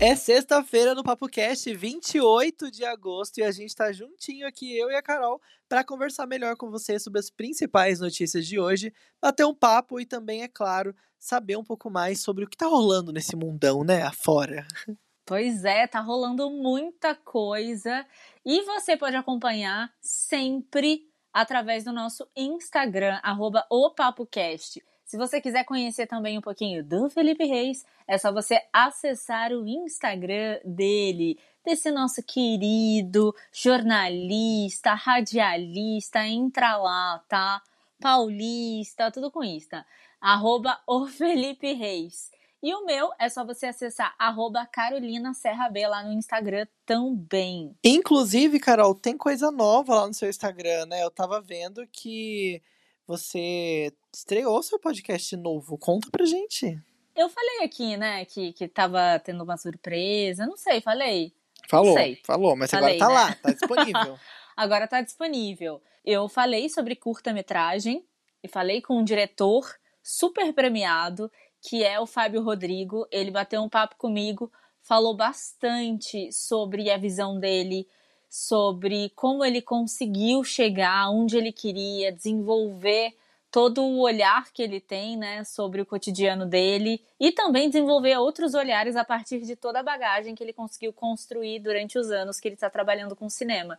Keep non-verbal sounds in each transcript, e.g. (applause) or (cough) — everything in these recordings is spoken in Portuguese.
É sexta-feira no Papo Cast, 28 de agosto, e a gente tá juntinho aqui, eu e a Carol, para conversar melhor com você sobre as principais notícias de hoje, bater um papo e também, é claro, saber um pouco mais sobre o que tá rolando nesse mundão, né, afora. Pois é, tá rolando muita coisa e você pode acompanhar sempre através do nosso Instagram, arroba opapocast. Se você quiser conhecer também um pouquinho do Felipe Reis, é só você acessar o Instagram dele, desse nosso querido jornalista, radialista, entra lá, tá? Paulista, tudo com Insta. Arroba o Felipe Reis. E o meu é só você acessar arroba Carolina Serra B lá no Instagram também. Inclusive, Carol, tem coisa nova lá no seu Instagram, né? Eu tava vendo que você estreou seu podcast novo. Conta pra gente. Eu falei aqui, né, que, que tava tendo uma surpresa. Não sei, falei. Falou, sei. falou, mas Falei, agora tá né? lá, tá (laughs) disponível. Agora tá disponível. Eu falei sobre curta-metragem e falei com um diretor super premiado, que é o Fábio Rodrigo. Ele bateu um papo comigo, falou bastante sobre a visão dele, sobre como ele conseguiu chegar onde ele queria, desenvolver todo o olhar que ele tem, né, sobre o cotidiano dele e também desenvolver outros olhares a partir de toda a bagagem que ele conseguiu construir durante os anos que ele está trabalhando com cinema.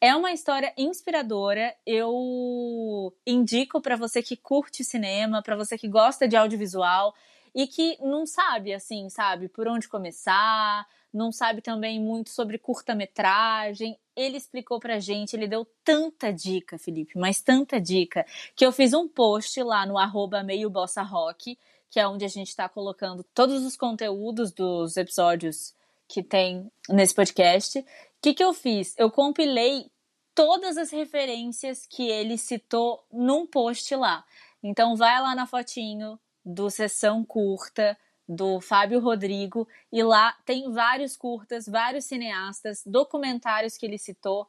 É uma história inspiradora. Eu indico para você que curte cinema, para você que gosta de audiovisual e que não sabe assim, sabe, por onde começar, não sabe também muito sobre curta-metragem. Ele explicou pra gente, ele deu tanta dica, Felipe, mas tanta dica, que eu fiz um post lá no arroba meio bossa rock, que é onde a gente tá colocando todos os conteúdos dos episódios que tem nesse podcast. O que, que eu fiz? Eu compilei todas as referências que ele citou num post lá. Então vai lá na fotinho do Sessão Curta, do Fábio Rodrigo, e lá tem vários curtas, vários cineastas, documentários que ele citou.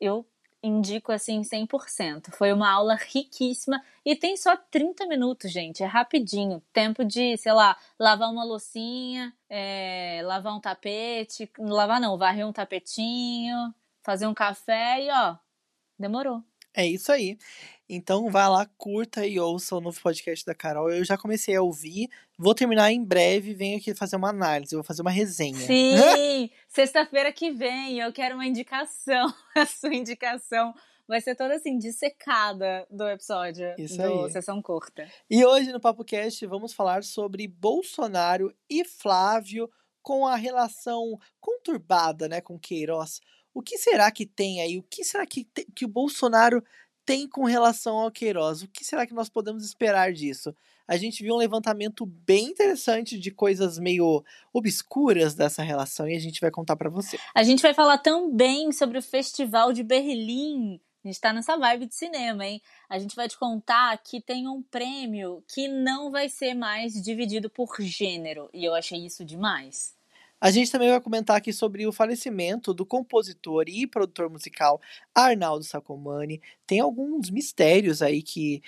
Eu indico assim 100%. Foi uma aula riquíssima e tem só 30 minutos, gente. É rapidinho. Tempo de, sei lá, lavar uma loucinha, é, lavar um tapete, lavar não, varrer um tapetinho, fazer um café e ó, demorou. É isso aí. Então vai lá, curta e ouça o novo podcast da Carol. Eu já comecei a ouvir. Vou terminar em breve. Venho aqui fazer uma análise. Vou fazer uma resenha. Sim, sexta-feira que vem eu quero uma indicação. (laughs) A sua indicação vai ser toda assim, dissecada do episódio Isso do aí. Sessão Curta. E hoje no Papo Cast vamos falar sobre Bolsonaro e Flávio com a relação conturbada, né, com Queiroz. O que será que tem aí? O que será que, te- que o Bolsonaro tem com relação ao Queiroz? O que será que nós podemos esperar disso? A gente viu um levantamento bem interessante de coisas meio obscuras dessa relação e a gente vai contar pra você. A gente vai falar também sobre o Festival de Berlim. A gente tá nessa vibe de cinema, hein? A gente vai te contar que tem um prêmio que não vai ser mais dividido por gênero. E eu achei isso demais. A gente também vai comentar aqui sobre o falecimento do compositor e produtor musical Arnaldo Sacomani. Tem alguns mistérios aí que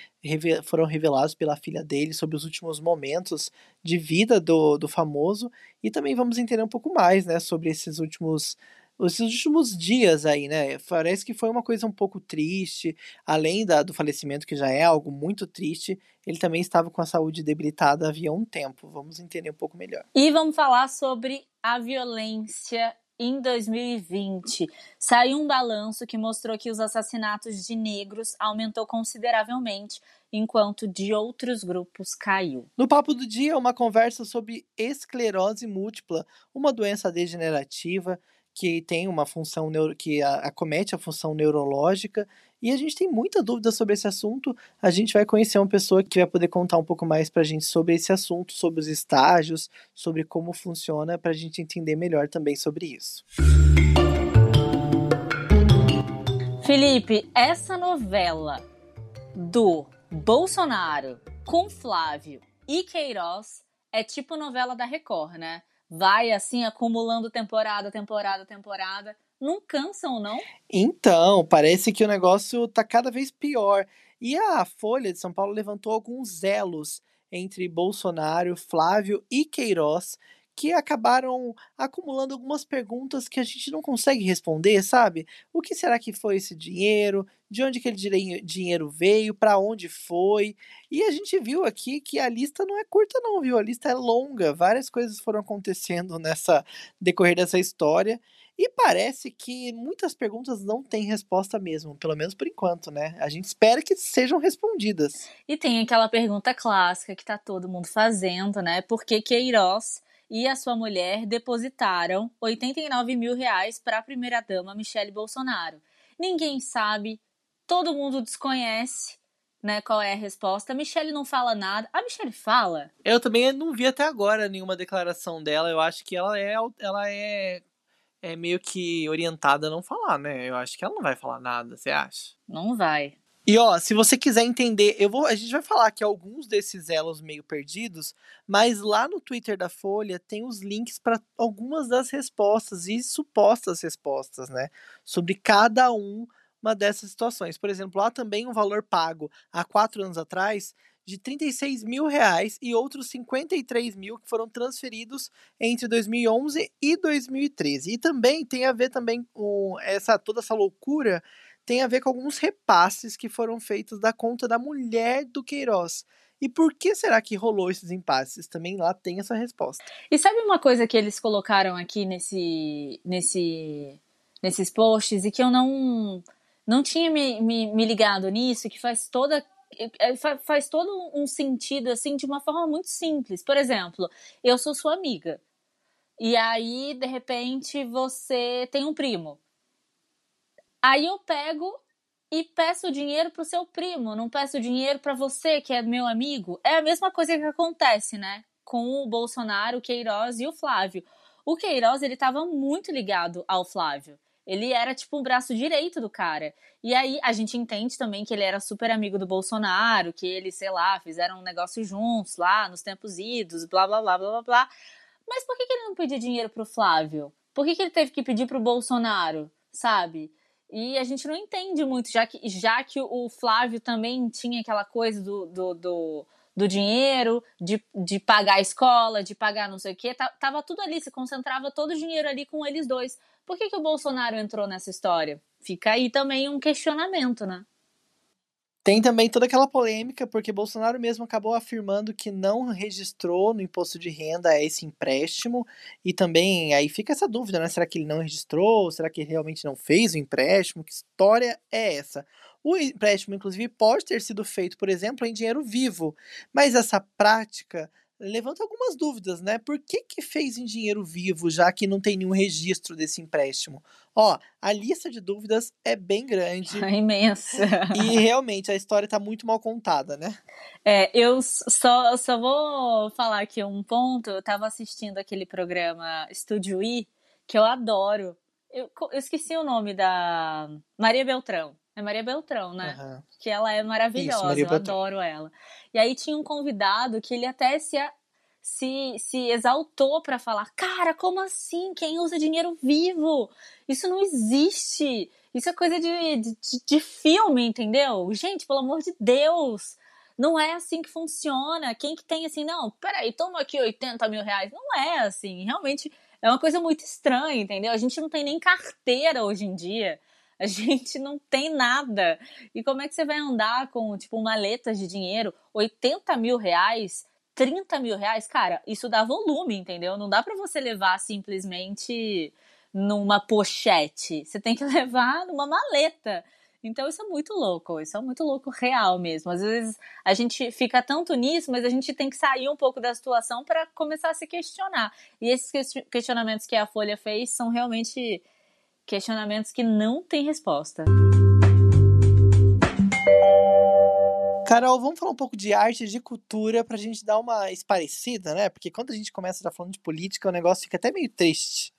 foram revelados pela filha dele sobre os últimos momentos de vida do, do famoso. E também vamos entender um pouco mais, né, sobre esses últimos esses últimos dias aí, né? Parece que foi uma coisa um pouco triste, além da, do falecimento, que já é algo muito triste, ele também estava com a saúde debilitada havia um tempo. Vamos entender um pouco melhor. E vamos falar sobre a violência em 2020. Saiu um balanço que mostrou que os assassinatos de negros aumentou consideravelmente, enquanto de outros grupos caiu. No Papo do Dia, uma conversa sobre esclerose múltipla, uma doença degenerativa que tem uma função neuro, que a- acomete a função neurológica. E a gente tem muita dúvida sobre esse assunto. A gente vai conhecer uma pessoa que vai poder contar um pouco mais pra gente sobre esse assunto, sobre os estágios, sobre como funciona, pra gente entender melhor também sobre isso. Felipe, essa novela do Bolsonaro com Flávio e Queiroz é tipo novela da Record, né? Vai assim acumulando temporada, temporada, temporada. Não cansam, não? Então, parece que o negócio tá cada vez pior. E a Folha de São Paulo levantou alguns elos entre Bolsonaro, Flávio e Queiroz que acabaram acumulando algumas perguntas que a gente não consegue responder, sabe? O que será que foi esse dinheiro? De onde aquele dinheiro veio? Para onde foi? E a gente viu aqui que a lista não é curta não, viu? A lista é longa. Várias coisas foram acontecendo (laughs) nessa decorrer dessa história. E parece que muitas perguntas não têm resposta mesmo, pelo menos por enquanto, né? A gente espera que sejam respondidas. E tem aquela pergunta clássica que tá todo mundo fazendo, né? Por que Queiroz e a sua mulher depositaram 89 mil reais para a primeira-dama Michele Bolsonaro. Ninguém sabe, todo mundo desconhece né, qual é a resposta. A Michelle não fala nada. A Michelle fala? Eu também não vi até agora nenhuma declaração dela. Eu acho que ela é, ela é, é meio que orientada a não falar, né? Eu acho que ela não vai falar nada, você acha? Não vai. E ó, se você quiser entender, eu vou, a gente vai falar aqui alguns desses elos meio perdidos, mas lá no Twitter da Folha tem os links para algumas das respostas e supostas respostas, né, sobre cada um uma dessas situações. Por exemplo, há também um valor pago há quatro anos atrás de 36 mil reais e outros 53 mil que foram transferidos entre 2011 e 2013. E também tem a ver também com essa toda essa loucura tem a ver com alguns repasses que foram feitos da conta da mulher do Queiroz. E por que será que rolou esses impasses? Também lá tem essa resposta. E sabe uma coisa que eles colocaram aqui nesse, nesse, nesses posts e que eu não, não tinha me, me, me ligado nisso, que faz toda é, faz todo um sentido assim de uma forma muito simples. Por exemplo, eu sou sua amiga. E aí, de repente, você tem um primo. Aí eu pego e peço dinheiro pro seu primo, não peço dinheiro para você, que é meu amigo. É a mesma coisa que acontece, né? Com o Bolsonaro, o Queiroz e o Flávio. O Queiroz, ele tava muito ligado ao Flávio. Ele era tipo o braço direito do cara. E aí a gente entende também que ele era super amigo do Bolsonaro, que eles, sei lá, fizeram um negócio juntos lá nos tempos idos, blá blá blá blá blá blá. Mas por que, que ele não pediu dinheiro pro Flávio? Por que, que ele teve que pedir pro Bolsonaro? Sabe? E a gente não entende muito, já que, já que o Flávio também tinha aquela coisa do, do, do, do dinheiro, de, de pagar a escola, de pagar não sei o quê. Tava tudo ali, se concentrava todo o dinheiro ali com eles dois. Por que, que o Bolsonaro entrou nessa história? Fica aí também um questionamento, né? Tem também toda aquela polêmica, porque Bolsonaro mesmo acabou afirmando que não registrou no imposto de renda esse empréstimo, e também aí fica essa dúvida, né? Será que ele não registrou? Será que ele realmente não fez o empréstimo? Que história é essa? O empréstimo, inclusive, pode ter sido feito, por exemplo, em dinheiro vivo, mas essa prática levanta algumas dúvidas, né? Por que, que fez em dinheiro vivo, já que não tem nenhum registro desse empréstimo? Ó, a lista de dúvidas é bem grande. (laughs) É imensa. E realmente a história tá muito mal contada, né? É, eu só, só vou falar aqui um ponto. Eu tava assistindo aquele programa Estúdio I, que eu adoro. Eu, eu esqueci o nome da Maria Beltrão. É Maria Beltrão, né? Uhum. Que ela é maravilhosa, Isso, eu Beltrão. adoro ela. E aí tinha um convidado que ele até se, se, se exaltou para falar: Cara, como assim? Quem usa dinheiro vivo? Isso não existe. Isso é coisa de, de, de filme, entendeu? Gente, pelo amor de Deus. Não é assim que funciona. Quem que tem assim, não, peraí, toma aqui 80 mil reais. Não é assim. Realmente é uma coisa muito estranha, entendeu? A gente não tem nem carteira hoje em dia. (laughs) A gente não tem nada. E como é que você vai andar com, tipo, maletas de dinheiro? 80 mil reais? 30 mil reais? Cara, isso dá volume, entendeu? Não dá para você levar simplesmente numa pochete. Você tem que (laughs) levar numa maleta. Então isso é muito louco, isso é muito louco real mesmo. Às vezes a gente fica tanto nisso, mas a gente tem que sair um pouco da situação para começar a se questionar. E esses questionamentos que a Folha fez são realmente questionamentos que não têm resposta. Carol, vamos falar um pouco de arte, de cultura, pra gente dar uma esparecida, né? Porque quando a gente começa a estar falando de política, o negócio fica até meio triste.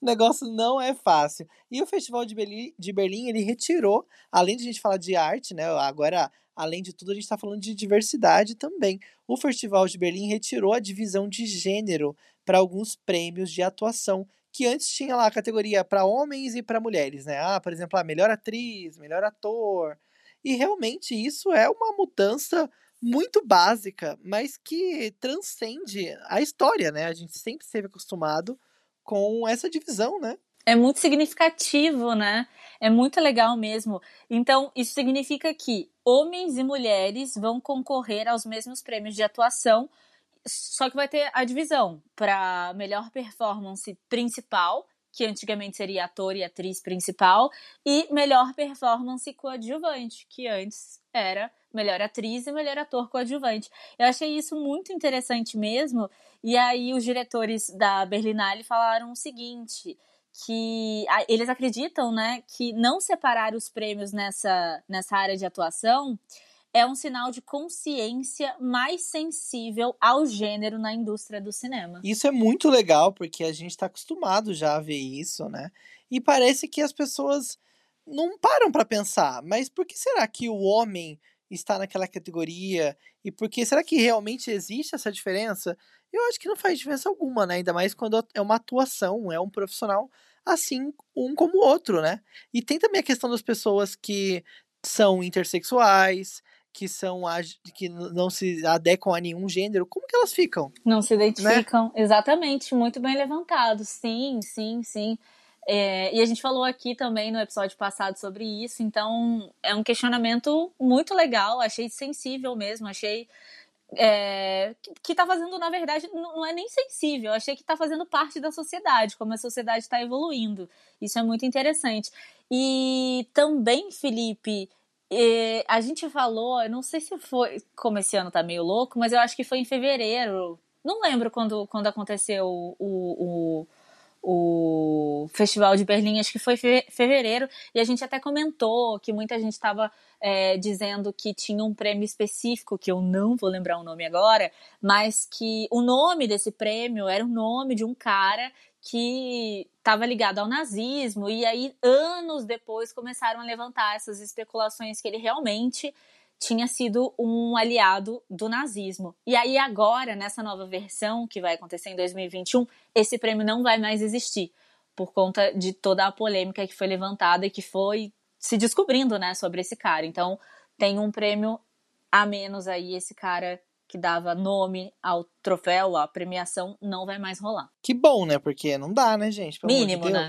O negócio não é fácil. E o Festival de Berlim, de Berlim, ele retirou, além de a gente falar de arte, né? Agora além de tudo, a gente está falando de diversidade também. O Festival de Berlim retirou a divisão de gênero para alguns prêmios de atuação, que antes tinha lá a categoria para homens e para mulheres, né? Ah, por exemplo, a melhor atriz, melhor ator. E realmente isso é uma mudança muito básica, mas que transcende a história, né? A gente sempre esteve acostumado com essa divisão, né? É muito significativo, né? É muito legal mesmo. Então, isso significa que homens e mulheres vão concorrer aos mesmos prêmios de atuação, só que vai ter a divisão para melhor performance principal, que antigamente seria ator e atriz principal, e melhor performance coadjuvante, que antes era melhor atriz e melhor ator coadjuvante. Eu achei isso muito interessante mesmo, e aí os diretores da Berlinale falaram o seguinte, que eles acreditam, né, que não separar os prêmios nessa, nessa área de atuação é um sinal de consciência mais sensível ao gênero na indústria do cinema. Isso é muito legal, porque a gente está acostumado já a ver isso, né? E parece que as pessoas não param para pensar, mas por que será que o homem está naquela categoria? E por que será que realmente existe essa diferença? Eu acho que não faz diferença alguma, né? Ainda mais quando é uma atuação, é um profissional assim um como o outro, né? E tem também a questão das pessoas que são intersexuais, que são que não se adequam a nenhum gênero, como que elas ficam? Não se né? identificam, né? exatamente, muito bem levantado, sim, sim, sim. É, e a gente falou aqui também no episódio passado sobre isso, então é um questionamento muito legal, achei sensível mesmo, achei é, que está fazendo, na verdade, não é nem sensível, achei que está fazendo parte da sociedade, como a sociedade está evoluindo. Isso é muito interessante. E também, Felipe, e a gente falou, não sei se foi, como esse ano tá meio louco, mas eu acho que foi em fevereiro. Não lembro quando, quando aconteceu o, o, o Festival de Berlim, acho que foi fevereiro, e a gente até comentou que muita gente estava é, dizendo que tinha um prêmio específico, que eu não vou lembrar o nome agora, mas que o nome desse prêmio era o nome de um cara que estava ligado ao nazismo, e aí, anos depois, começaram a levantar essas especulações que ele realmente tinha sido um aliado do nazismo. E aí, agora, nessa nova versão que vai acontecer em 2021, esse prêmio não vai mais existir, por conta de toda a polêmica que foi levantada e que foi se descobrindo, né, sobre esse cara. Então, tem um prêmio a menos aí, esse cara que dava nome ao troféu, à premiação, não vai mais rolar. Que bom, né? Porque não dá, né, gente? Pelo Mínimo, de né?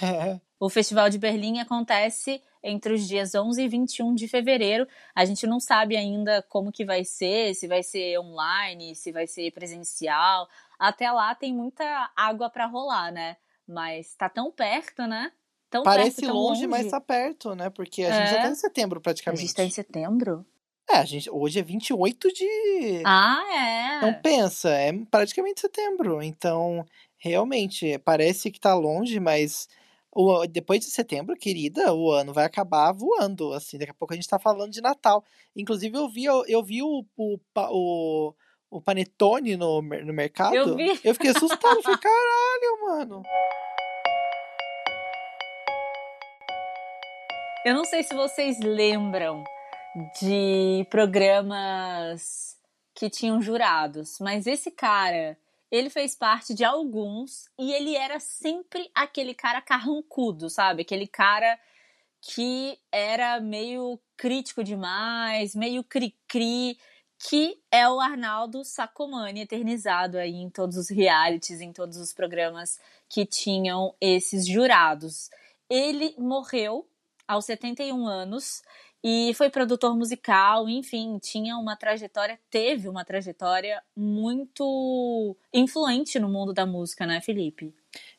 (laughs) o Festival de Berlim acontece entre os dias 11 e 21 de fevereiro. A gente não sabe ainda como que vai ser, se vai ser online, se vai ser presencial. Até lá tem muita água para rolar, né? Mas tá tão perto, né? Tão Parece perto, longe, longe, mas tá perto, né? Porque a é. gente já tá em setembro praticamente. A gente tá em setembro? É, a gente, hoje é 28 de. Ah, é. Então pensa, é praticamente setembro. Então, realmente, parece que tá longe, mas o, depois de setembro, querida, o ano vai acabar voando. Assim, daqui a pouco a gente tá falando de Natal. Inclusive, eu vi, eu, eu vi o, o, o, o Panetone no, no mercado. Eu vi. Eu fiquei assustado. falei, (laughs) caralho, mano. Eu não sei se vocês lembram de programas que tinham jurados, mas esse cara, ele fez parte de alguns e ele era sempre aquele cara carrancudo, sabe? Aquele cara que era meio crítico demais, meio cri-cri, que é o Arnaldo Sacomani, eternizado aí em todos os realities, em todos os programas que tinham esses jurados. Ele morreu aos 71 anos e foi produtor musical, enfim, tinha uma trajetória, teve uma trajetória muito influente no mundo da música, né, Felipe?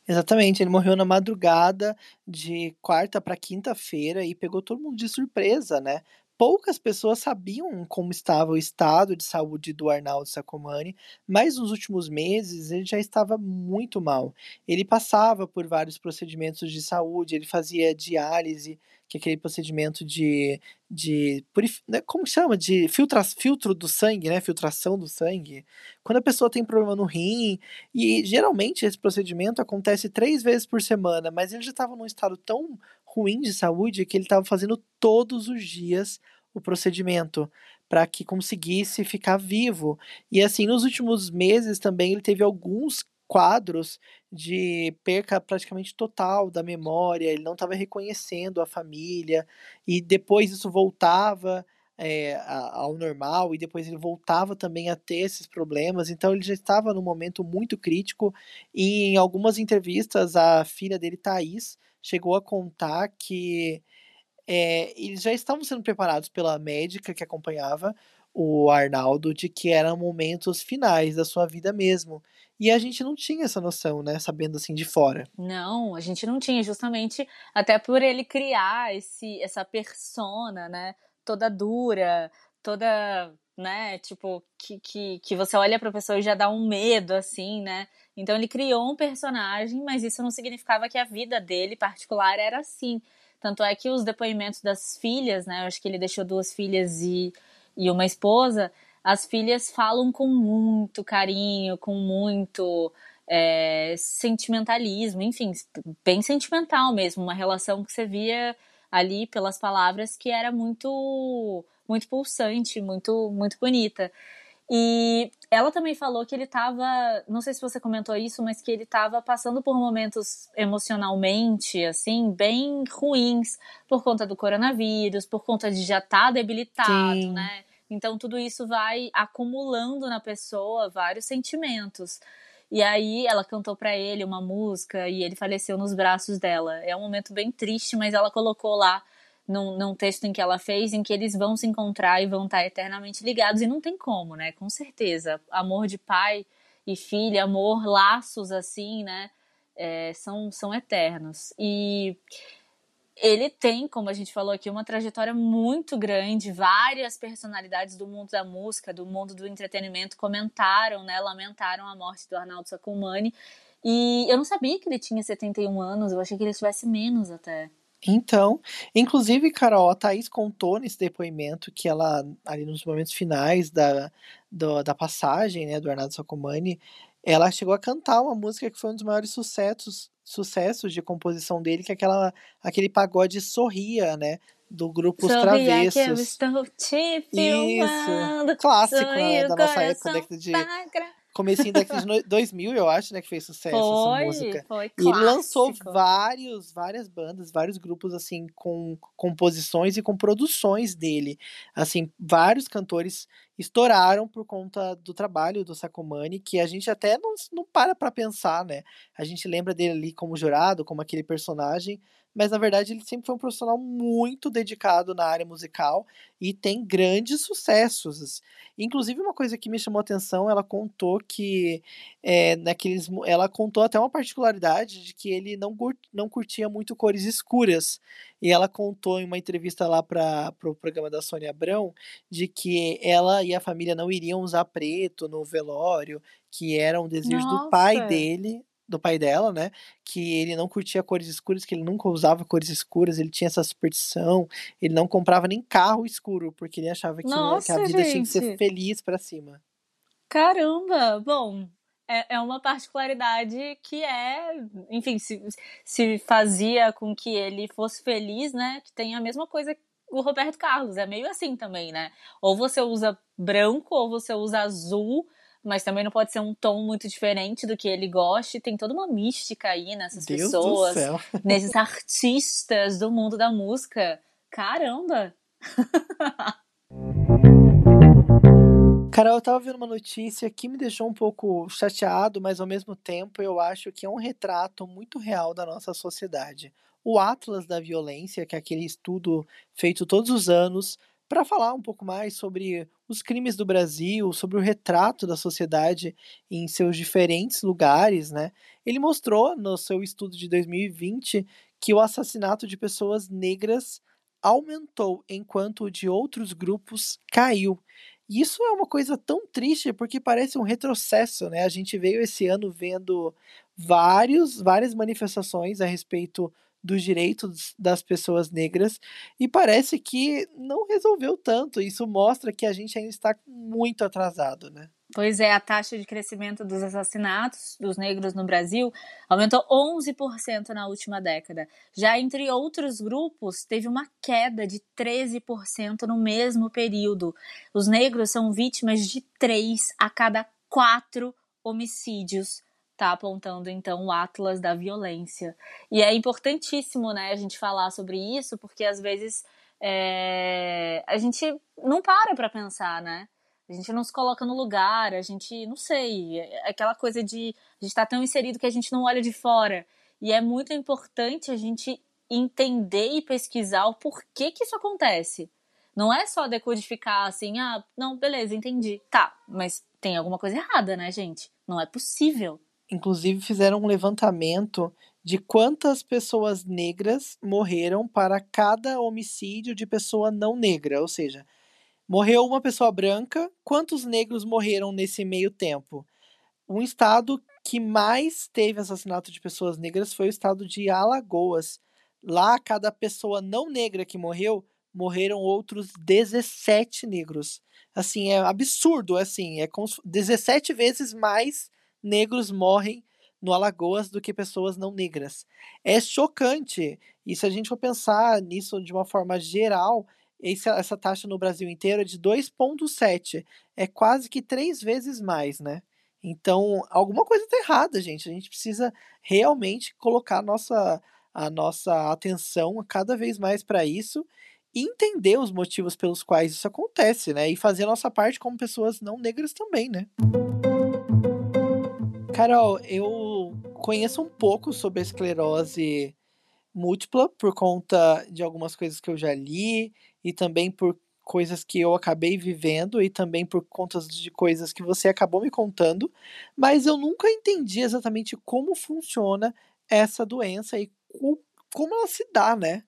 Exatamente, ele morreu na madrugada de quarta para quinta-feira e pegou todo mundo de surpresa, né? Poucas pessoas sabiam como estava o estado de saúde do Arnaldo Sacomani, mas nos últimos meses ele já estava muito mal. Ele passava por vários procedimentos de saúde, ele fazia diálise, que é aquele procedimento de, de né, como chama? De filtra, filtro do sangue, né? Filtração do sangue. Quando a pessoa tem problema no rim, e geralmente esse procedimento acontece três vezes por semana, mas ele já estava num estado tão ruim de saúde que ele estava fazendo todos os dias o procedimento para que conseguisse ficar vivo. E assim, nos últimos meses também ele teve alguns quadros de perca praticamente total da memória, ele não estava reconhecendo a família, e depois isso voltava é, ao normal, e depois ele voltava também a ter esses problemas, então ele já estava num momento muito crítico, e em algumas entrevistas a filha dele, Thaís, chegou a contar que é, eles já estavam sendo preparados pela médica que acompanhava o Arnaldo de que eram momentos finais da sua vida mesmo. E a gente não tinha essa noção, né? Sabendo assim de fora. Não, a gente não tinha, justamente até por ele criar esse, essa persona, né? Toda dura, toda, né? Tipo, que, que, que você olha pra pessoa e já dá um medo, assim, né? Então ele criou um personagem, mas isso não significava que a vida dele particular era assim. Tanto é que os depoimentos das filhas, né? Eu acho que ele deixou duas filhas e, e uma esposa. As filhas falam com muito carinho, com muito é, sentimentalismo, enfim, bem sentimental mesmo. Uma relação que você via ali pelas palavras que era muito, muito pulsante, muito, muito bonita. E ela também falou que ele estava, não sei se você comentou isso, mas que ele estava passando por momentos emocionalmente, assim, bem ruins, por conta do coronavírus, por conta de já estar tá debilitado, Sim. né? Então tudo isso vai acumulando na pessoa vários sentimentos. E aí ela cantou para ele uma música e ele faleceu nos braços dela. É um momento bem triste, mas ela colocou lá num, num, texto em que ela fez, em que eles vão se encontrar e vão estar eternamente ligados, e não tem como, né? Com certeza. Amor de pai e filha, amor, laços assim, né? É, são, são eternos. E ele tem, como a gente falou aqui, uma trajetória muito grande. Várias personalidades do mundo da música, do mundo do entretenimento comentaram, né? Lamentaram a morte do Arnaldo Sacomani. E eu não sabia que ele tinha 71 anos, eu achei que ele tivesse menos até. Então, inclusive, Carol, a Thaís contou nesse depoimento que ela, ali nos momentos finais da, do, da passagem, né, do Arnaldo Sacomani, ela chegou a cantar uma música que foi um dos maiores sucessos, sucessos de composição dele, que é aquela, aquele pagode Sorria, né, do grupo Os Travessos. Que eu estou te filmando, Isso, clássico né, da nossa época, década de comecinho da década de 2000, eu acho, né, que fez sucesso foi, essa música. Foi e ele lançou vários, várias bandas, vários grupos, assim, com composições e com produções dele. Assim, vários cantores estouraram por conta do trabalho do Sacomani, que a gente até não, não para pra pensar, né? A gente lembra dele ali como jurado, como aquele personagem, mas na verdade ele sempre foi um profissional muito dedicado na área musical e tem grandes sucessos. Inclusive, uma coisa que me chamou a atenção, ela contou que é, naqueles. Ela contou até uma particularidade de que ele não, não curtia muito cores escuras. E ela contou em uma entrevista lá para o pro programa da Sônia Abrão de que ela e a família não iriam usar preto no velório, que era um desejo Nossa. do pai dele do pai dela, né? Que ele não curtia cores escuras, que ele nunca usava cores escuras, ele tinha essa superstição, ele não comprava nem carro escuro, porque ele achava que, Nossa, que a vida gente. tinha que ser feliz para cima. Caramba! Bom, é, é uma particularidade que é, enfim, se, se fazia com que ele fosse feliz, né? Que tem a mesma coisa o Roberto Carlos, é meio assim também, né? Ou você usa branco ou você usa azul mas também não pode ser um tom muito diferente do que ele goste. Tem toda uma mística aí nessas Deus pessoas, (laughs) nesses artistas do mundo da música. Caramba! (laughs) Carol, eu tava vendo uma notícia que me deixou um pouco chateado, mas ao mesmo tempo eu acho que é um retrato muito real da nossa sociedade. O Atlas da Violência, que é aquele estudo feito todos os anos para falar um pouco mais sobre os crimes do Brasil, sobre o retrato da sociedade em seus diferentes lugares, né? Ele mostrou no seu estudo de 2020 que o assassinato de pessoas negras aumentou enquanto o de outros grupos caiu. E isso é uma coisa tão triste porque parece um retrocesso, né? A gente veio esse ano vendo vários, várias manifestações a respeito dos direitos das pessoas negras e parece que não resolveu tanto. Isso mostra que a gente ainda está muito atrasado, né? Pois é, a taxa de crescimento dos assassinatos dos negros no Brasil aumentou 11% na última década. Já entre outros grupos, teve uma queda de 13% no mesmo período. Os negros são vítimas de 3 a cada 4 homicídios está apontando então o Atlas da violência. E é importantíssimo, né, a gente falar sobre isso, porque às vezes é, a gente não para para pensar, né? A gente não se coloca no lugar, a gente, não sei, é aquela coisa de a gente está tão inserido que a gente não olha de fora. E é muito importante a gente entender e pesquisar o porquê que isso acontece. Não é só decodificar assim, ah, não, beleza, entendi. Tá, mas tem alguma coisa errada, né, gente? Não é possível. Inclusive fizeram um levantamento de quantas pessoas negras morreram para cada homicídio de pessoa não negra, ou seja, Morreu uma pessoa branca, quantos negros morreram nesse meio tempo? Um estado que mais teve assassinato de pessoas negras foi o estado de Alagoas. Lá, cada pessoa não negra que morreu, morreram outros 17 negros. Assim, é absurdo, assim, é 17 vezes mais negros morrem no Alagoas do que pessoas não negras. É chocante. E se a gente for pensar nisso de uma forma geral, esse, essa taxa no Brasil inteiro é de 2,7. É quase que três vezes mais, né? Então, alguma coisa está errada, gente. A gente precisa realmente colocar a nossa, a nossa atenção cada vez mais para isso e entender os motivos pelos quais isso acontece, né? E fazer a nossa parte como pessoas não negras também, né? Carol, eu conheço um pouco sobre a esclerose múltipla por conta de algumas coisas que eu já li e também por coisas que eu acabei vivendo e também por conta de coisas que você acabou me contando, mas eu nunca entendi exatamente como funciona essa doença e como ela se dá, né?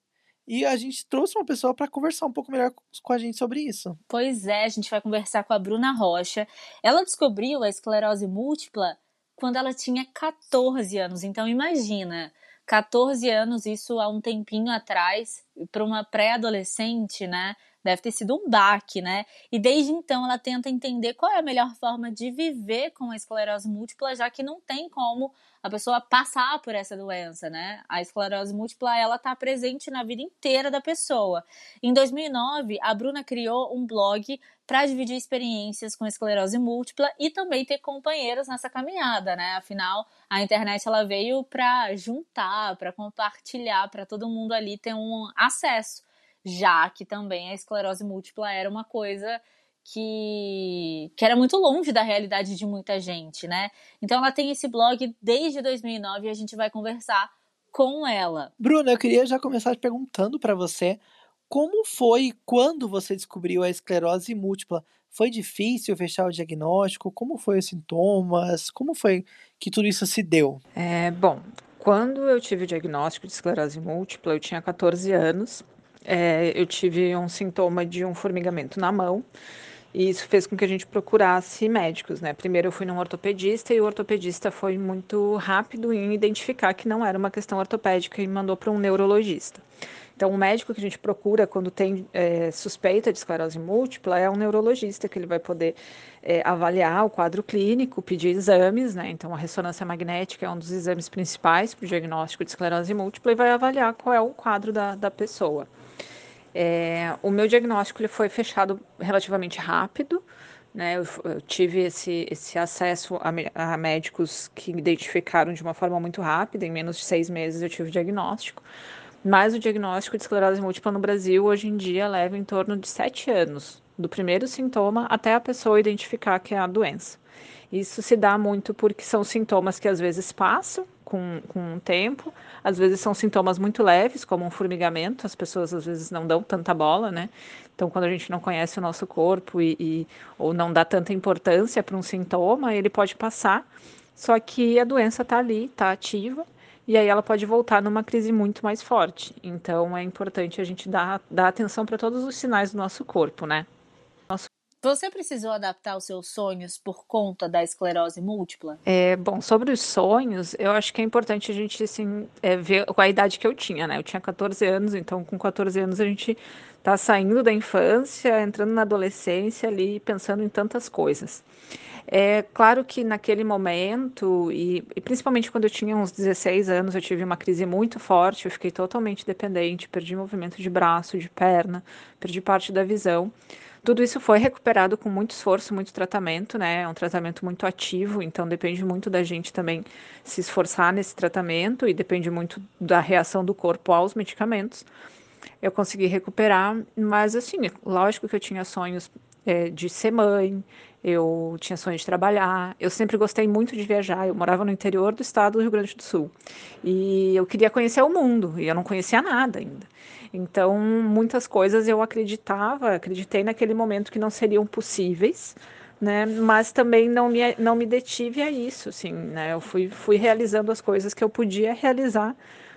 E a gente trouxe uma pessoa para conversar um pouco melhor com a gente sobre isso. Pois é, a gente vai conversar com a Bruna Rocha. Ela descobriu a esclerose múltipla quando ela tinha 14 anos. Então imagina, 14 anos, isso há um tempinho atrás, para uma pré-adolescente, né? Deve ter sido um baque, né? E desde então ela tenta entender qual é a melhor forma de viver com a esclerose múltipla, já que não tem como a pessoa passar por essa doença, né? A esclerose múltipla, ela tá presente na vida inteira da pessoa. Em 2009, a Bruna criou um blog para dividir experiências com esclerose múltipla e também ter companheiros nessa caminhada, né? Afinal, a internet ela veio para juntar, para compartilhar, para todo mundo ali ter um acesso, já que também a esclerose múltipla era uma coisa que, que era muito longe da realidade de muita gente, né? Então ela tem esse blog desde 2009 e a gente vai conversar com ela. Bruna, eu queria já começar perguntando para você como foi quando você descobriu a esclerose múltipla? Foi difícil fechar o diagnóstico? Como foi os sintomas? Como foi que tudo isso se deu? É, bom, quando eu tive o diagnóstico de esclerose múltipla, eu tinha 14 anos. É, eu tive um sintoma de um formigamento na mão. E isso fez com que a gente procurasse médicos, né? Primeiro eu fui num ortopedista e o ortopedista foi muito rápido em identificar que não era uma questão ortopédica e mandou para um neurologista. Então, o médico que a gente procura quando tem é, suspeita de esclerose múltipla é um neurologista, que ele vai poder é, avaliar o quadro clínico, pedir exames, né? Então, a ressonância magnética é um dos exames principais para o diagnóstico de esclerose múltipla e vai avaliar qual é o quadro da, da pessoa. É, o meu diagnóstico ele foi fechado relativamente rápido, né? Eu, eu tive esse, esse acesso a, a, médicos que identificaram de uma forma muito rápida, em menos de seis meses eu tive o diagnóstico. Mas o diagnóstico de esclerose múltipla no Brasil hoje em dia leva em torno de sete anos, do primeiro sintoma até a pessoa identificar que é a doença. Isso se dá muito porque são sintomas que às vezes passam com, com o tempo, às vezes são sintomas muito leves, como um formigamento, as pessoas às vezes não dão tanta bola, né? Então, quando a gente não conhece o nosso corpo e, e ou não dá tanta importância para um sintoma, ele pode passar, só que a doença está ali, está ativa, e aí ela pode voltar numa crise muito mais forte. Então, é importante a gente dar, dar atenção para todos os sinais do nosso corpo, né? Você precisou adaptar os seus sonhos por conta da esclerose múltipla? É, bom, sobre os sonhos, eu acho que é importante a gente assim, é, ver com a idade que eu tinha, né? Eu tinha 14 anos, então com 14 anos a gente tá saindo da infância, entrando na adolescência ali, pensando em tantas coisas. É claro que naquele momento, e, e, principalmente quando eu tinha uns 16 anos, eu tive uma crise muito forte, eu fiquei totalmente dependente, perdi movimento de braço, de perna, perdi parte da visão. Tudo isso foi recuperado com muito esforço, muito tratamento, né? É um tratamento muito ativo, então depende muito da gente também se esforçar nesse tratamento e depende muito da reação do corpo aos medicamentos. Eu consegui recuperar, mas assim, lógico que eu tinha sonhos é, de ser mãe, eu tinha sonho de trabalhar, eu sempre gostei muito de viajar. Eu morava no interior do estado do Rio Grande do Sul e eu queria conhecer o mundo e eu não conhecia nada ainda. Então, muitas coisas eu acreditava, acreditei naquele momento que não seriam possíveis, né? Mas também não me, não me detive a isso, assim, né? Eu fui, fui realizando as coisas que eu podia realizar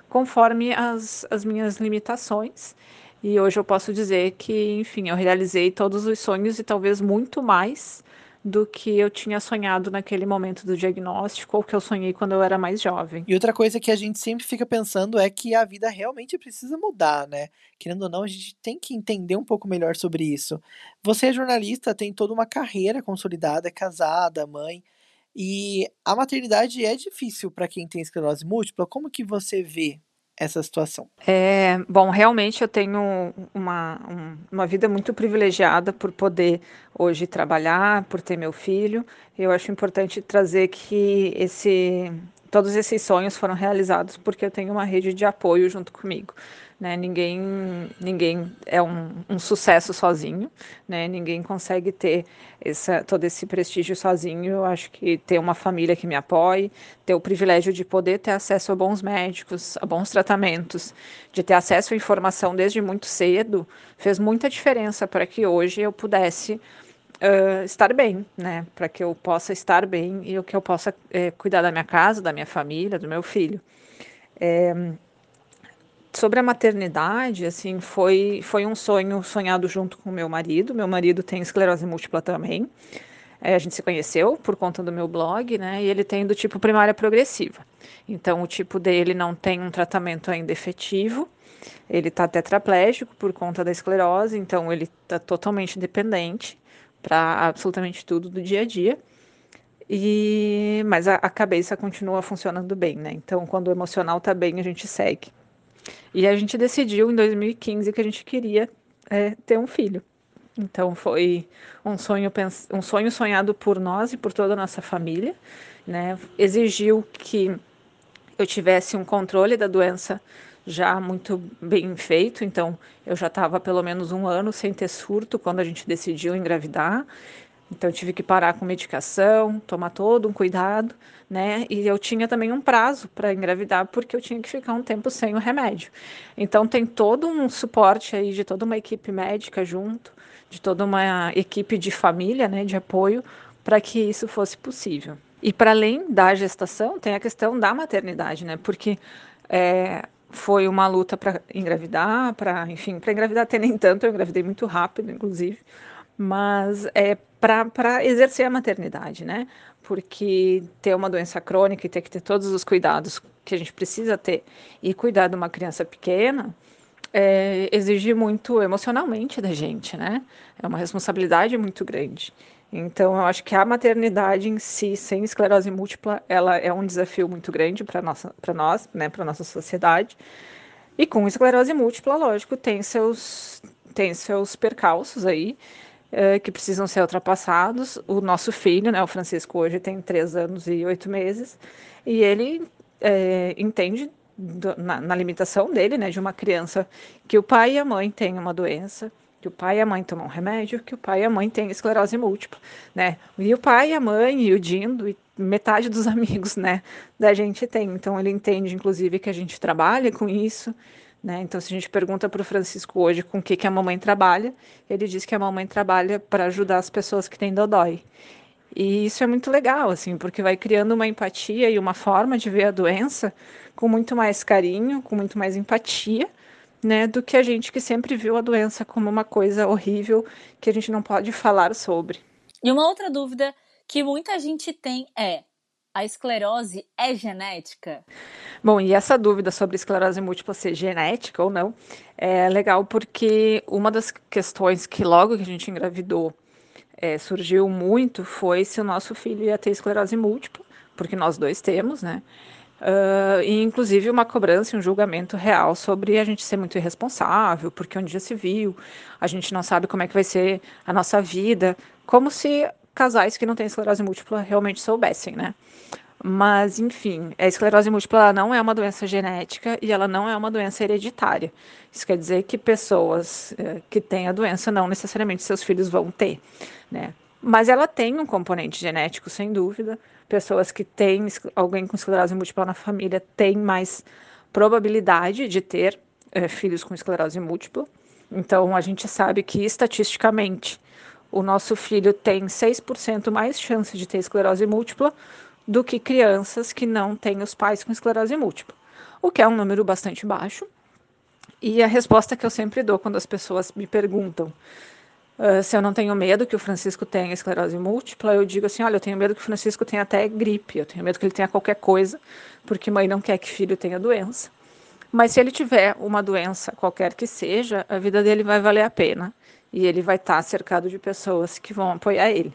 conforme as, as minhas limitações. E hoje eu posso dizer que, enfim, eu realizei todos os sonhos e talvez muito mais do que eu tinha sonhado naquele momento do diagnóstico ou que eu sonhei quando eu era mais jovem. E outra coisa que a gente sempre fica pensando é que a vida realmente precisa mudar, né? Querendo ou não, a gente tem que entender um pouco melhor sobre isso. Você é jornalista, tem toda uma carreira consolidada, é casada, mãe, e a maternidade é difícil para quem tem esclerose múltipla. Como que você vê essa situação? É, bom, realmente eu tenho uma, um, uma vida muito privilegiada por poder hoje trabalhar, por ter meu filho. Eu acho importante trazer que esse, todos esses sonhos foram realizados porque eu tenho uma rede de apoio junto comigo. Né? Ninguém, ninguém é um, um, sucesso sozinho, né? ninguém consegue ter essa, todo esse prestígio sozinho. Eu acho que ter uma família que me apoie, ter o privilégio de poder ter acesso a bons médicos, a bons tratamentos, de ter acesso à informação desde muito cedo, fez muita diferença para que hoje eu pudesse Uh, estar bem, né? Para que eu possa estar bem e que eu possa é, cuidar da minha casa, da minha família, do meu filho. É, sobre a maternidade, assim, foi, foi um sonho sonhado junto com meu marido. Meu marido tem esclerose múltipla também. É, a gente se conheceu por conta do meu blog, né? E ele tem do tipo primária progressiva. Então, o tipo dele não tem um tratamento ainda efetivo. Ele está tetraplégico por conta da esclerose, então ele está totalmente dependente para absolutamente tudo do dia a dia. E mas a, a cabeça continua funcionando bem, né? Então, quando o emocional está bem, a gente segue. E a gente decidiu em 2015 que a gente queria é, ter um filho. Então foi um sonho, um sonho sonhado por nós e por toda a nossa família. Né? Exigiu que eu tivesse um controle da doença já muito bem feito, então eu já estava pelo menos um ano sem ter surto quando a gente decidiu engravidar. Então eu tive que parar com medicação, tomar todo um cuidado, né? E eu tinha também um prazo para engravidar porque eu tinha que ficar um tempo sem o remédio. Então tem todo um suporte aí de toda uma equipe médica junto, de toda uma equipe de família, né, de apoio para que isso fosse possível. E para além da gestação, tem a questão da maternidade, né? Porque é, foi uma luta para engravidar, para, enfim, para engravidar até nem tanto, eu engravidei muito rápido, inclusive, mas é para exercer a maternidade, né? Porque ter uma doença crônica e ter que ter todos os cuidados que a gente precisa ter e cuidar de uma criança pequena é, exige muito emocionalmente da gente, né? É uma responsabilidade muito grande. Então, eu acho que a maternidade em si, sem esclerose múltipla, ela é um desafio muito grande para nossa, para nós, né, para nossa sociedade. E com esclerose múltipla, lógico, tem seus, tem seus percalços aí, é, que precisam ser ultrapassados. O nosso filho, né, o Francisco, hoje tem três anos e oito meses, e ele é, entende do, na, na, limitação dele, né, de uma criança, que o pai e a mãe têm uma doença, que o pai e a mãe tomam remédio, que o pai e a mãe têm esclerose múltipla, né? E o pai, a mãe e o Dindo e metade dos (laughs) amigos, né, da gente tem. Então ele entende, inclusive, que a gente trabalha com isso, né? Então, se a gente pergunta para o Francisco hoje com o que, que a mamãe trabalha, ele diz que a mamãe trabalha para ajudar as pessoas que têm dodói. E isso é muito legal, assim, porque vai criando uma empatia e uma forma de ver a doença com muito mais carinho, com muito mais empatia, né, do que a gente que sempre viu a doença como uma coisa horrível que a gente não pode falar sobre. E uma outra dúvida que muita gente tem é: a esclerose é genética? Bom, e essa dúvida sobre esclerose múltipla ser genética ou não é legal porque uma das questões que logo que a gente engravidou é, surgiu muito foi se o nosso filho ia ter esclerose múltipla, porque nós dois temos, né? Uh, e inclusive uma cobrança e um julgamento real sobre a gente ser muito irresponsável, porque um dia se viu, a gente não sabe como é que vai ser a nossa vida, como se casais que não têm esclerose múltipla realmente soubessem, né? Mas, enfim, a esclerose múltipla não é uma doença genética e ela não é uma doença hereditária. Isso quer dizer que pessoas eh, que têm a doença não necessariamente seus filhos vão ter, né? Mas ela tem um componente genético, sem dúvida, pessoas que têm alguém com esclerose múltipla na família têm mais probabilidade de ter é, filhos com esclerose múltipla. Então, a gente sabe que estatisticamente o nosso filho tem 6% mais chance de ter esclerose múltipla do que crianças que não têm os pais com esclerose múltipla, o que é um número bastante baixo. E a resposta que eu sempre dou quando as pessoas me perguntam Uh, se eu não tenho medo que o Francisco tenha esclerose múltipla, eu digo assim: olha, eu tenho medo que o Francisco tenha até gripe, eu tenho medo que ele tenha qualquer coisa, porque mãe não quer que filho tenha doença. Mas se ele tiver uma doença, qualquer que seja, a vida dele vai valer a pena e ele vai estar cercado de pessoas que vão apoiar ele.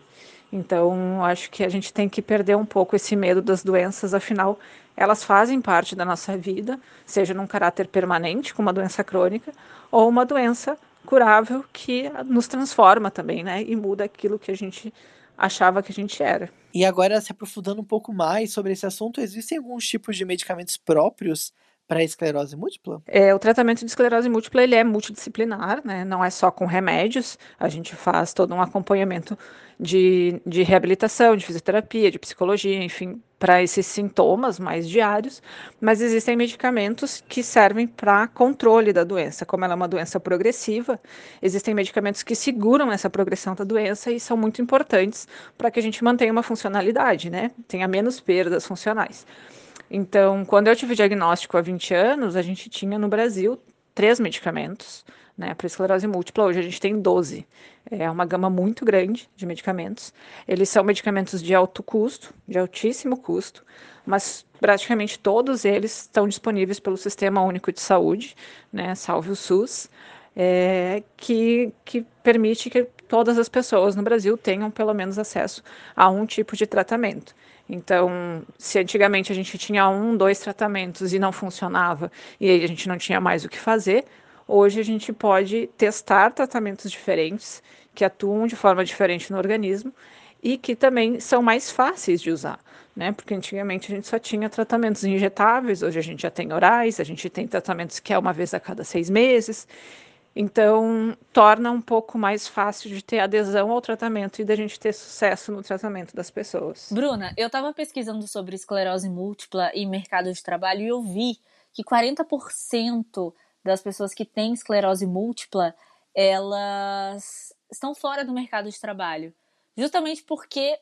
Então, acho que a gente tem que perder um pouco esse medo das doenças, afinal, elas fazem parte da nossa vida, seja num caráter permanente, como uma doença crônica, ou uma doença curável que nos transforma também, né? E muda aquilo que a gente achava que a gente era. E agora, se aprofundando um pouco mais sobre esse assunto, existem alguns tipos de medicamentos próprios para esclerose múltipla? É, o tratamento de esclerose múltipla ele é multidisciplinar, né? não é só com remédios, a gente faz todo um acompanhamento de, de reabilitação, de fisioterapia, de psicologia, enfim, para esses sintomas mais diários, mas existem medicamentos que servem para controle da doença. Como ela é uma doença progressiva, existem medicamentos que seguram essa progressão da doença e são muito importantes para que a gente mantenha uma funcionalidade, né? Tenha menos perdas funcionais. Então, quando eu tive diagnóstico há 20 anos, a gente tinha no Brasil três medicamentos né, para esclerose múltipla. Hoje a gente tem 12. É uma gama muito grande de medicamentos. Eles são medicamentos de alto custo, de altíssimo custo, mas praticamente todos eles estão disponíveis pelo Sistema Único de Saúde, né, salve o SUS, é, que, que permite que todas as pessoas no Brasil tenham pelo menos acesso a um tipo de tratamento. Então, se antigamente a gente tinha um, dois tratamentos e não funcionava, e aí a gente não tinha mais o que fazer, hoje a gente pode testar tratamentos diferentes que atuam de forma diferente no organismo e que também são mais fáceis de usar, né? Porque antigamente a gente só tinha tratamentos injetáveis, hoje a gente já tem orais, a gente tem tratamentos que é uma vez a cada seis meses. Então, torna um pouco mais fácil de ter adesão ao tratamento e da gente ter sucesso no tratamento das pessoas. Bruna, eu estava pesquisando sobre esclerose múltipla e mercado de trabalho e eu vi que 40% das pessoas que têm esclerose múltipla, elas estão fora do mercado de trabalho. Justamente porque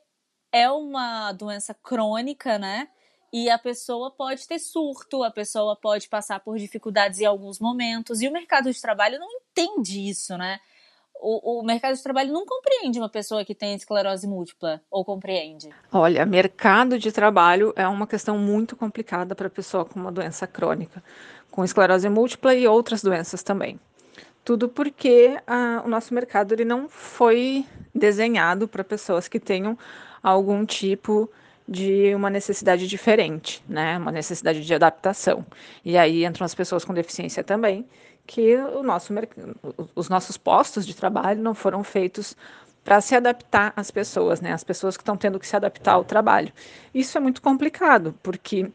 é uma doença crônica, né? E a pessoa pode ter surto, a pessoa pode passar por dificuldades em alguns momentos, e o mercado de trabalho não entende isso, né? O, o, mercado de trabalho não compreende uma pessoa que tem esclerose múltipla, ou compreende? Olha, mercado de trabalho é uma questão muito complicada para a pessoa com uma doença crônica, com esclerose múltipla e outras doenças também. Tudo porque ah, o nosso mercado ele não foi desenhado para pessoas que tenham algum tipo de de uma necessidade diferente, né? Uma necessidade de adaptação. E aí entram as pessoas com deficiência também, que o nosso, os nossos postos de trabalho não foram feitos para se adaptar às pessoas, né? As pessoas que estão tendo que se adaptar ao trabalho. Isso é muito complicado, porque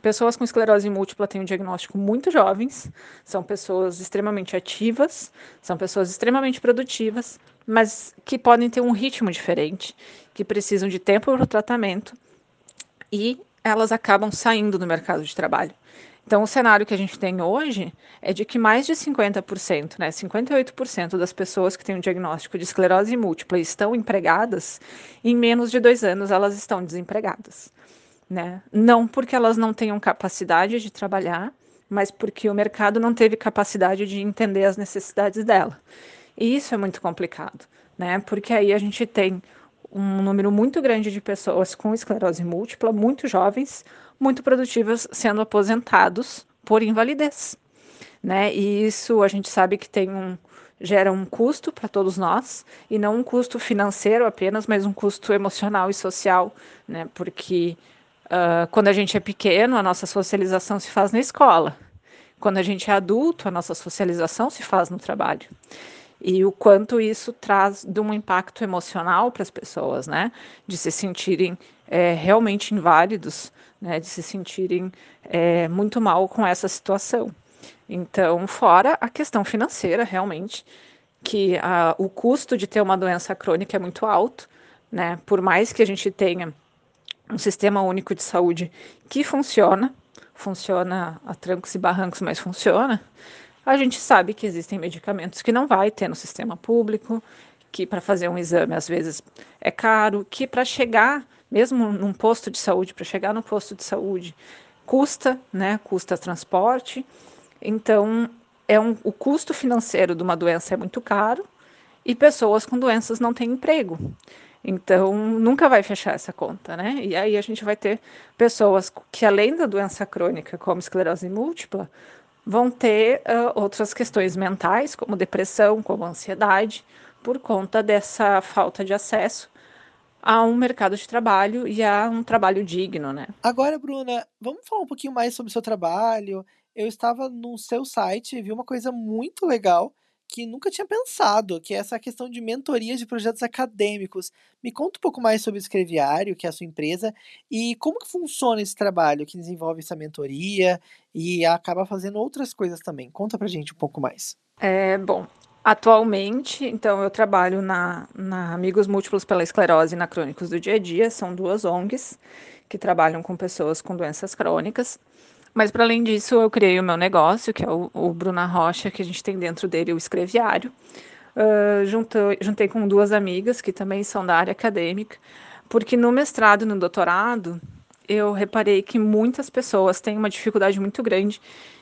pessoas com esclerose múltipla têm um diagnóstico muito jovens, são pessoas extremamente ativas, são pessoas extremamente produtivas, mas que podem ter um ritmo diferente, que precisam de tempo para o tratamento e elas acabam saindo do mercado de trabalho. Então, o cenário que a gente tem hoje é de que mais de 50%, né, 58% das pessoas que têm um diagnóstico de esclerose múltipla estão empregadas, em menos de dois anos elas estão desempregadas. Né? Não porque elas não tenham capacidade de trabalhar, mas porque o mercado não teve capacidade de entender as necessidades dela. E isso é muito complicado, né? Porque aí a gente tem um número muito grande de pessoas com esclerose múltipla, muito jovens, muito produtivas, sendo aposentados por invalidez, né? E isso a gente sabe que tem um gera um custo para todos nós e não um custo financeiro apenas, mas um custo emocional e social, né? Porque uh, quando a gente é pequeno, a nossa socialização se faz na escola. Quando a gente é adulto, a nossa socialização se faz no trabalho. E o quanto isso traz de um impacto emocional para as pessoas, né? De se sentirem é, realmente inválidos, né? De se sentirem é, muito mal com essa situação. Então, fora a questão financeira, realmente, que a, o custo de ter uma doença crônica é muito alto, né? Por mais que a gente tenha um sistema único de saúde que funciona, funciona a trancos e barrancos, mas funciona, a gente sabe que existem medicamentos que não vai ter no sistema público, que para fazer um exame às vezes é caro, que para chegar, mesmo num posto de saúde, para chegar no posto de saúde, custa, né? Custa transporte. Então, é um, o custo financeiro de uma doença é muito caro e pessoas com doenças não têm emprego. Então, nunca vai fechar essa conta, né? E aí a gente vai ter pessoas que, além da doença crônica, como esclerose múltipla, vão ter uh, outras questões mentais, como depressão, como ansiedade, por conta dessa falta de acesso a um mercado de trabalho e a um trabalho digno, né? Agora, Bruna, vamos falar um pouquinho mais sobre o seu trabalho eu estava no seu site e vi uma coisa muito legal que nunca tinha pensado, que é essa questão de mentoria de projetos acadêmicos. Me conta um pouco mais sobre o Escreviário, que é a sua empresa, e como que funciona esse trabalho que desenvolve essa mentoria e acaba fazendo outras coisas também. Conta pra gente um pouco mais. É, bom, atualmente, então eu trabalho na, na Amigos Múltiplos pela Esclerose e na Crônicos do Dia a Dia, são duas ONGs que trabalham com pessoas com doenças crônicas. Mas para além disso, eu criei o meu negócio, que é o, o Bruna Rocha, que a gente tem dentro dele o escreviário. Uh, juntei, juntei com duas amigas que também são da área acadêmica, porque no mestrado e no doutorado eu reparei que muitas pessoas têm uma dificuldade muito grande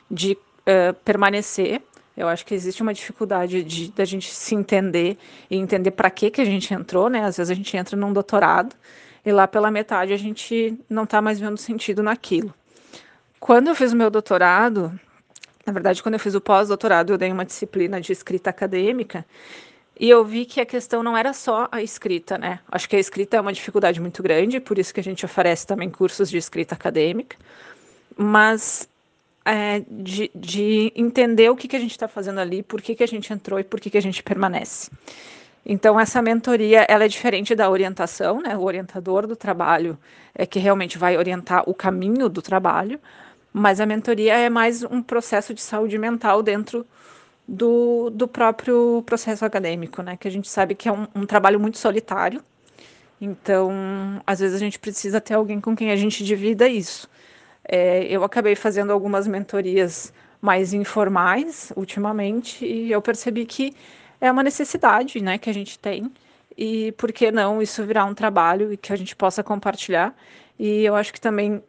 de uh, permanecer. Eu acho que existe uma dificuldade de da gente se entender e entender para que que a gente entrou, né? Às vezes a gente entra num doutorado e lá pela metade a gente não está mais vendo sentido naquilo. Quando eu fiz o meu doutorado, na verdade, quando eu fiz o pós-doutorado, eu dei uma disciplina de escrita acadêmica e eu vi que a questão não era só a escrita, né? Acho que a escrita é uma dificuldade muito grande, por isso que a gente oferece também cursos de escrita acadêmica, mas é, de, de, entender o que, que a gente está fazendo ali, por que, que a gente entrou e por que, que a gente permanece. Então, essa mentoria ela é diferente da orientação, né? O orientador do trabalho é que realmente vai orientar o caminho do trabalho, mas a mentoria é mais um processo de saúde mental dentro do, do próprio processo acadêmico, né? Que a gente sabe que é um, um trabalho muito solitário. Então, às vezes a gente precisa ter alguém com quem a gente divida isso. É, eu acabei fazendo algumas mentorias mais informais ultimamente e eu percebi que é uma necessidade, né, que a gente tem e por que não isso virar um trabalho e que a gente possa compartilhar. E eu acho que também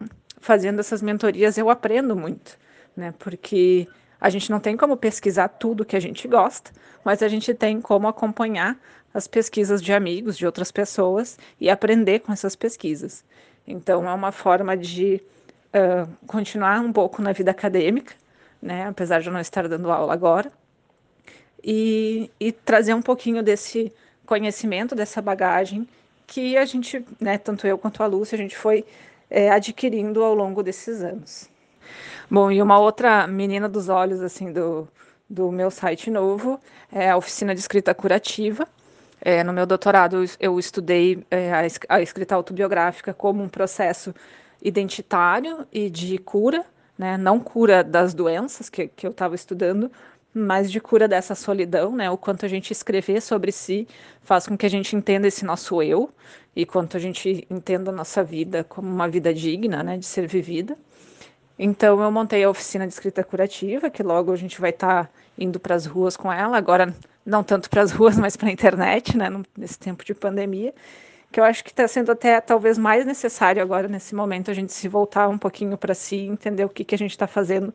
fazendo essas mentorias eu aprendo muito, né? Porque a gente não tem como pesquisar tudo que a gente gosta, mas a gente tem como acompanhar as pesquisas de amigos, de outras pessoas e aprender com essas pesquisas. Então é uma forma de uh, continuar um pouco na vida acadêmica, né? Apesar de eu não estar dando aula agora, e, e trazer um pouquinho desse conhecimento, dessa bagagem que a gente, né, tanto eu quanto a Lúcia, a gente foi é, adquirindo ao longo desses anos. Bom, e uma outra menina dos olhos assim do, do meu site novo é a oficina de escrita curativa. É, no meu doutorado eu estudei é, a, escrita autobiográfica como um processo identitário e de cura, né, não cura das doenças que, que eu estava estudando, mas de cura dessa solidão, né? O quanto a gente escrever sobre si faz com que a gente entenda esse nosso eu e quanto a gente entenda a nossa vida como uma vida digna, né, de ser vivida. Então eu montei a oficina de escrita curativa, que logo a gente vai estar tá indo para as ruas com ela, agora não tanto para as ruas, (laughs) mas para a internet, né, nesse tempo de pandemia, que eu acho que está sendo até talvez mais necessário agora nesse momento a gente se voltar um pouquinho para si, entender o que que a gente está fazendo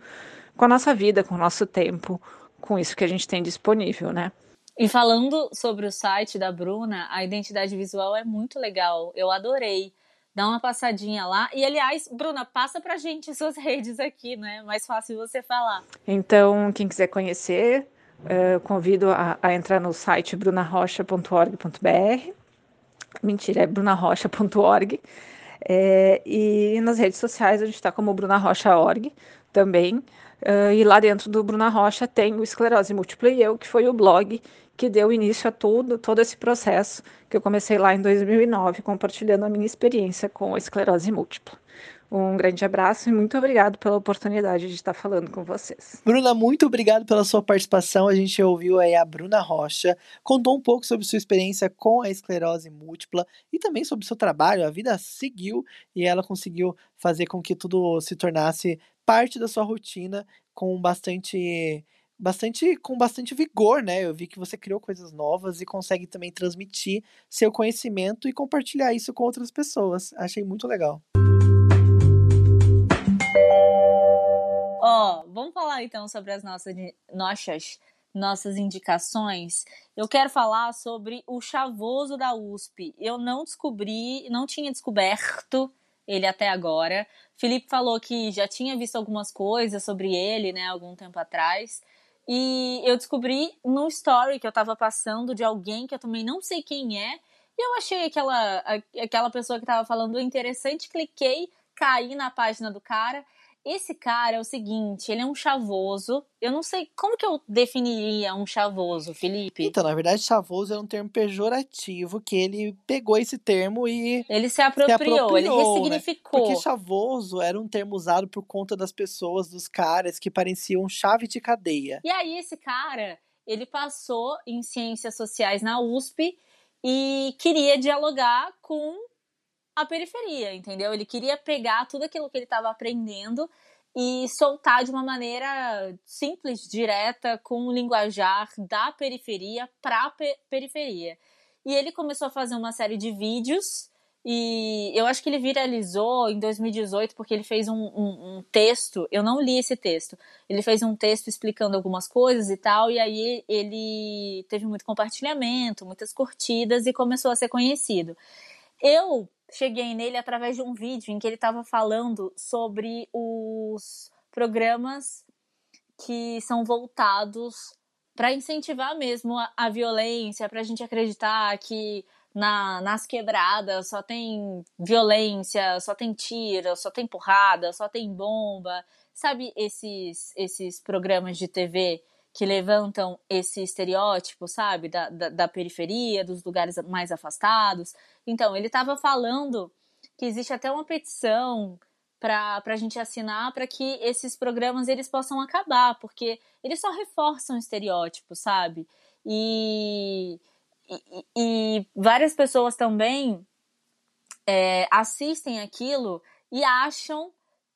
com a nossa vida, com o nosso tempo, com isso que a gente tem disponível, né? E falando sobre o site da Bruna, a identidade visual é muito legal. Eu adorei. Dá uma passadinha lá. E, aliás, Bruna, passa pra gente (laughs) suas redes aqui, né? Mais fácil você falar. Então, quem quiser conhecer, uh, convido a, a, entrar no site brunarrocha.org.br. Mentira, é brunarrocha.org. É, e nas redes sociais a gente está como Bruna Rocha Org também. Uh, e lá dentro do Bruna Rocha tem o Esclerose Múltipla e Eu, que foi o blog que deu início a tudo, todo esse processo que eu comecei lá em 2009, compartilhando a minha experiência com a esclerose múltipla. Um grande abraço e muito obrigado pela oportunidade de estar falando com vocês. Bruna, muito obrigado pela sua participação. A gente ouviu aí a Bruna Rocha, contou um pouco sobre sua experiência com a esclerose múltipla e também sobre seu trabalho. A vida seguiu e ela conseguiu fazer com que tudo se tornasse parte da sua rotina com bastante bastante com bastante vigor, né? Eu vi que você criou coisas novas e consegue também transmitir seu conhecimento e compartilhar isso com outras pessoas. Achei muito legal. Ó, oh, vamos falar então sobre as nossas nossas nossas indicações. Eu quero falar sobre o chavoso da USP. Eu não descobri, não tinha descoberto ele até agora. Felipe falou que já tinha visto algumas coisas sobre ele, né, algum tempo atrás. E eu descobri no story que eu tava passando de alguém que eu também não sei quem é. E eu achei aquela, aquela pessoa que tava falando interessante, cliquei, caí na página do cara. Esse cara é o seguinte, ele é um chavoso. Eu não sei como que eu definiria um chavoso, Felipe. Então, na verdade, chavoso é um termo pejorativo que ele pegou esse termo e ele se apropriou, se apropriou ele né? ressignificou. Né? Porque chavoso era um termo usado por conta das pessoas, dos caras que pareciam chave de cadeia. E aí esse cara, ele passou em ciências sociais na USP e queria dialogar com a periferia, entendeu? Ele queria pegar tudo aquilo que ele estava aprendendo e soltar de uma maneira simples, direta, com o linguajar da periferia para a periferia. E ele começou a fazer uma série de vídeos e eu acho que ele viralizou em 2018 porque ele fez um, um, um, texto. Eu não li esse texto. Ele fez um texto explicando algumas coisas e tal, e aí ele teve muito compartilhamento, muitas curtidas e começou a ser conhecido. Eu cheguei nele através de um vídeo em que ele estava falando sobre os programas que são voltados para incentivar mesmo a, a violência, para a gente acreditar que na, nas quebradas só tem violência, só tem tiro, só tem porrada, só tem bomba. Sabe esses, esses programas de TV que levantam esse estereótipo, sabe, da, da, da periferia, dos lugares mais afastados. Então, ele estava falando que existe até uma petição para a gente assinar para que esses programas eles possam acabar, porque eles só reforçam estereótipos, sabe? E, e, e várias pessoas também é, assistem aquilo e acham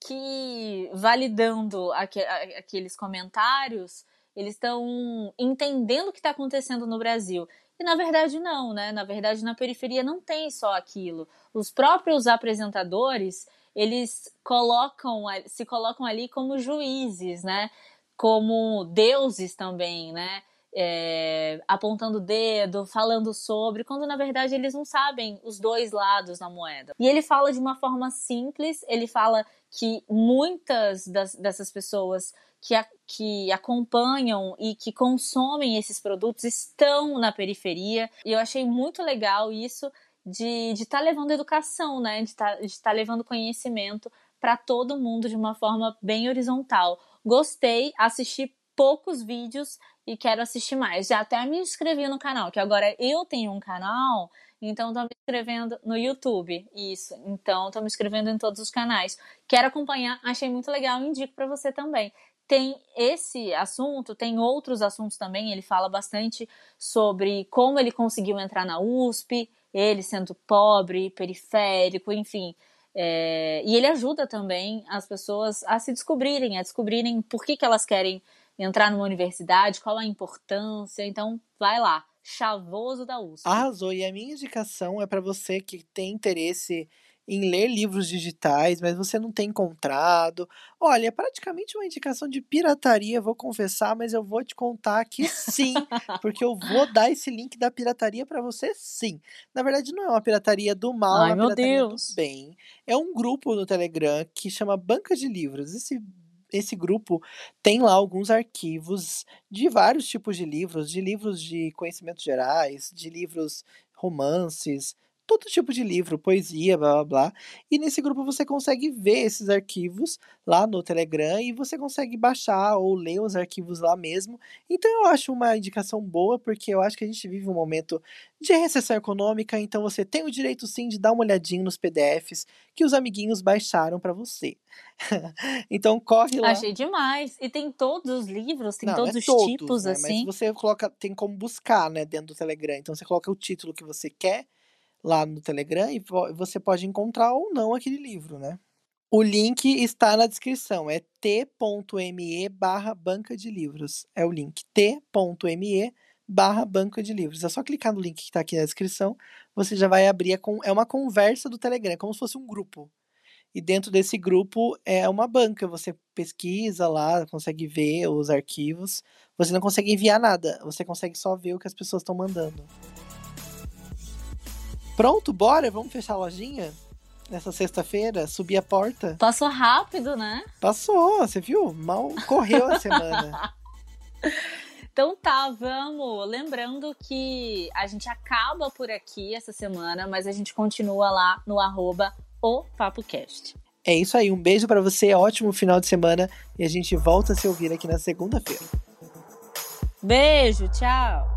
que validando aqu aqueles comentários eles estão entendendo o que está acontecendo no Brasil. E na verdade não, né? Na verdade, na periferia não tem só aquilo. Os próprios apresentadores, eles colocam, se colocam ali como juízes, né? Como deuses também, né? É, apontando o dedo, falando sobre, quando na verdade eles não sabem os dois lados da moeda. E ele fala de uma forma simples, ele fala que muitas das, dessas pessoas que, a, que acompanham e que consomem esses produtos estão na periferia. E eu achei muito legal isso de estar tá levando educação, né? De tá, estar tá levando conhecimento para todo mundo de uma forma bem horizontal. Gostei, assisti poucos vídeos e quero assistir mais. Já até me inscrevi no canal, que agora eu tenho um canal, então estou me inscrevendo no YouTube. Isso, então estou me inscrevendo em todos os canais. Quero acompanhar, achei muito legal, indico para você também tem esse assunto, tem outros assuntos também. Ele fala bastante sobre como ele conseguiu entrar na USP, ele sendo pobre, periférico, enfim. É, e ele ajuda também as pessoas a se descobrirem, a descobrirem por que, que elas querem entrar numa universidade, qual a importância. Então, vai lá, Chavoso da USP. Arrasou. E a minha indicação é para você que tem interesse em ler livros digitais, mas você não tem encontrado. Olha, é praticamente uma indicação de pirataria, vou confessar, mas eu vou te contar que sim, (laughs) porque eu vou dar esse link da pirataria para você sim. Na verdade, não é uma pirataria do mal, Ai, é uma meu pirataria Deus. do bem. É um grupo no Telegram que chama Banca de Livros. Esse esse grupo tem lá alguns arquivos de vários tipos de livros, de livros de conhecimentos gerais, de livros romances, todo tipo de livro, poesia, blá blá blá. E nesse grupo você consegue ver esses arquivos lá no Telegram e você consegue baixar ou ler os arquivos lá mesmo. Então eu acho uma indicação boa, porque eu acho que a gente vive um momento de recessão econômica, então você tem o direito sim de dar uma olhadinha nos PDFs que os amiguinhos baixaram para você. (laughs) então corre lá. Achei demais. E tem todos os livros, tem Não, todos é os todos, tipos, né? assim. Mas você coloca, tem como buscar, né, dentro do Telegram. Então você coloca o título que você quer lá no Telegram e vo- você pode encontrar ou não aquele livro, né? O link está na descrição, é t.me barra banca de livros. É o link t.me barra banca de livros. É só clicar no link que está aqui na descrição, você já vai abrir, é uma conversa do Telegram, é como se fosse um grupo. E dentro desse grupo é uma banca, você pesquisa lá, consegue ver os arquivos. Você não consegue enviar nada, você consegue só ver o que as pessoas estão mandando. Pronto, bora? Vamos fechar a lojinha? Nessa sexta-feira, subir a porta? Passou rápido, né? Passou, você viu? Mal correu a semana. (laughs) Então tá, vamos. Lembrando que a gente acaba por aqui essa semana, mas a gente continua lá no arroba o PapoCast. É isso aí, um beijo pra você, ótimo final de semana e a gente volta a se ouvir aqui na segunda-feira. Beijo, tchau!